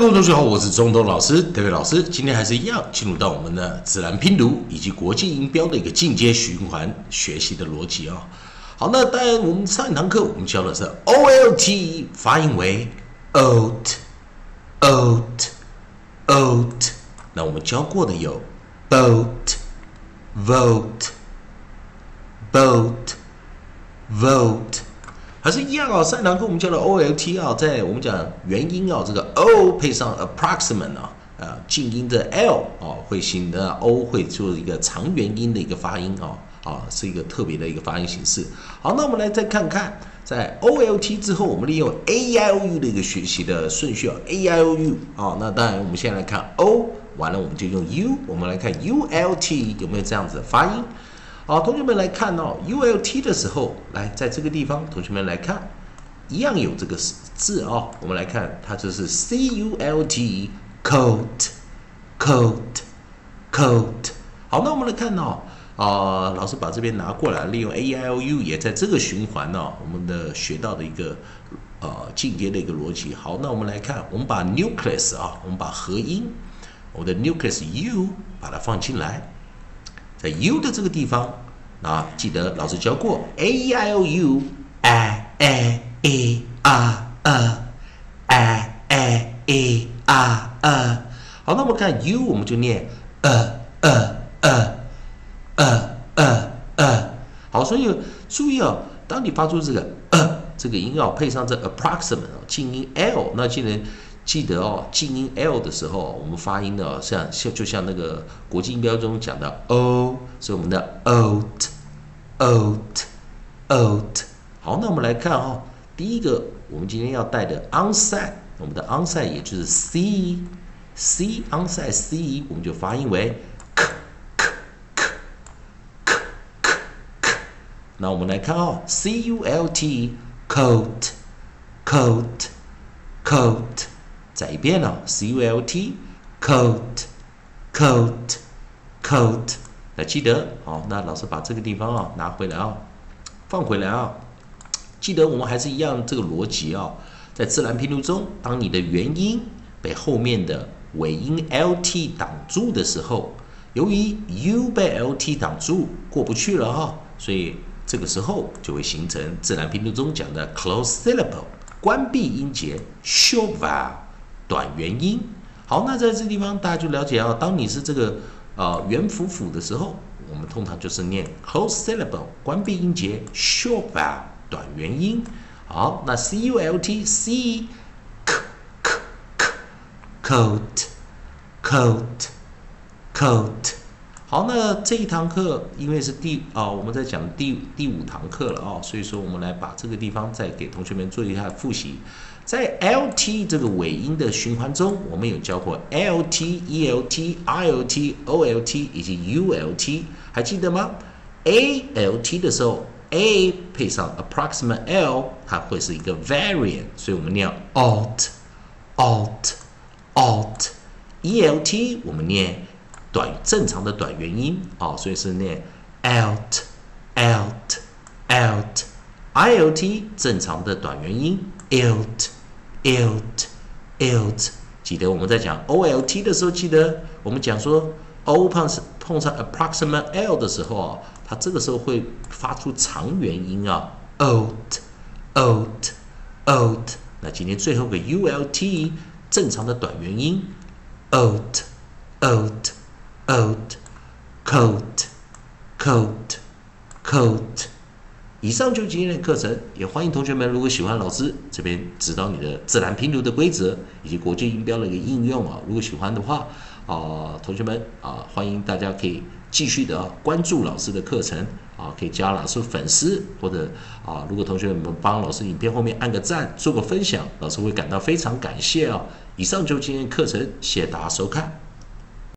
各位同学好，我是中东老师，德伟老师。今天还是一样，进入到我们的自然拼读以及国际音标的一个进阶循环学习的逻辑啊。好，那当然我们上一堂课我们教的是 O L T，发音为 oat，oat，oat。那我们教过的有 boat vote boat vote。还是一样哦，上堂课我们教的 O L T 啊，在我们讲元音啊，这个 O 配上 approximate 啊，啊，静音的 L 啊，会形的 O 会做一个长元音的一个发音哦，啊，是一个特别的一个发音形式。好，那我们来再看看，在 O L T 之后，我们利用 A I O U 的一个学习的顺序啊，A I O U 啊，那当然我们现在来看 O，完了我们就用 U，我们来看 U L T 有没有这样子的发音。好，同学们来看哦，U L T 的时候，来在这个地方，同学们来看，一样有这个字哦。我们来看，它就是 C U L T，coat，coat，coat。好，那我们来看哦，啊，老师把这边拿过来，利用 A I O U 也在这个循环呢，我们的学到的一个呃进阶的一个逻辑。好，那我们来看，我们把 nucleus 啊，我们把合音，我们的 nucleus U 把它放进来。在 U 的这个地方，啊，记得老师教过 A E I O U A A E R A A A E R A。好，那我们看 U，我们就念呃呃呃呃呃呃。好，所以注意哦，当你发出这个呃这个音哦，配上这 approximate 静音 L，那既然记得哦，静音 L 的时候，我们发音的像像就像那个国际音标中讲的 O，是我们的 oat，oat，oat。好，那我们来看哈，第一个我们今天要带的 onside，我们的 onside 也就是 C，C onside C，我们就发音为 k k k k k k。那我们来看哦，C U L T，coat，coat，coat。再一遍哦，c u l t coat，coat，coat。那记得好，那老师把这个地方啊拿回来啊，放回来啊。记得我们还是一样这个逻辑啊，在自然拼读中，当你的元音被后面的尾音 l t 挡住的时候，由于 u 被 l t 挡住过不去了哈，所以这个时候就会形成自然拼读中讲的 close syllable 关闭音节 short vowel。短元音，好，那在这地方大家就了解啊。当你是这个呃元辅辅的时候，我们通常就是念 close syllable 关闭音节 short vowel 短元音。好，那 c u l t c k k k coat coat coat。好，那这一堂课因为是第啊我们在讲第第五堂课了啊，所以说我们来把这个地方再给同学们做一下复习。在 L T 这个尾音的循环中，我们有教过 L T、E L T、I L T、O L T 以及 U L T，还记得吗？A L T 的时候，A 配上 approximate L，它会是一个 variant，所以我们念 alt alt alt。E L T 我们念短正常的短元音啊，所以是念 alt alt alt。I L T 正常的短元音 alt。ilt ilt，记得我们在讲 o l t 的时候，记得我们讲说 o 碰上碰上 approximate l 的时候啊，它这个时候会发出长元音啊，oat oat oat。那今天最后个 u l t 正常的短元音，oat oat coat，coat，coat，coat，。以上就是今天的课程，也欢迎同学们，如果喜欢老师这边指导你的自然拼读的规则以及国际音标的一个应用啊，如果喜欢的话啊，同学们啊，欢迎大家可以继续的关注老师的课程啊，可以加老师粉丝或者啊，如果同学们帮老师影片后面按个赞，做个分享，老师会感到非常感谢啊。以上就是今天的课程，谢谢大家收看。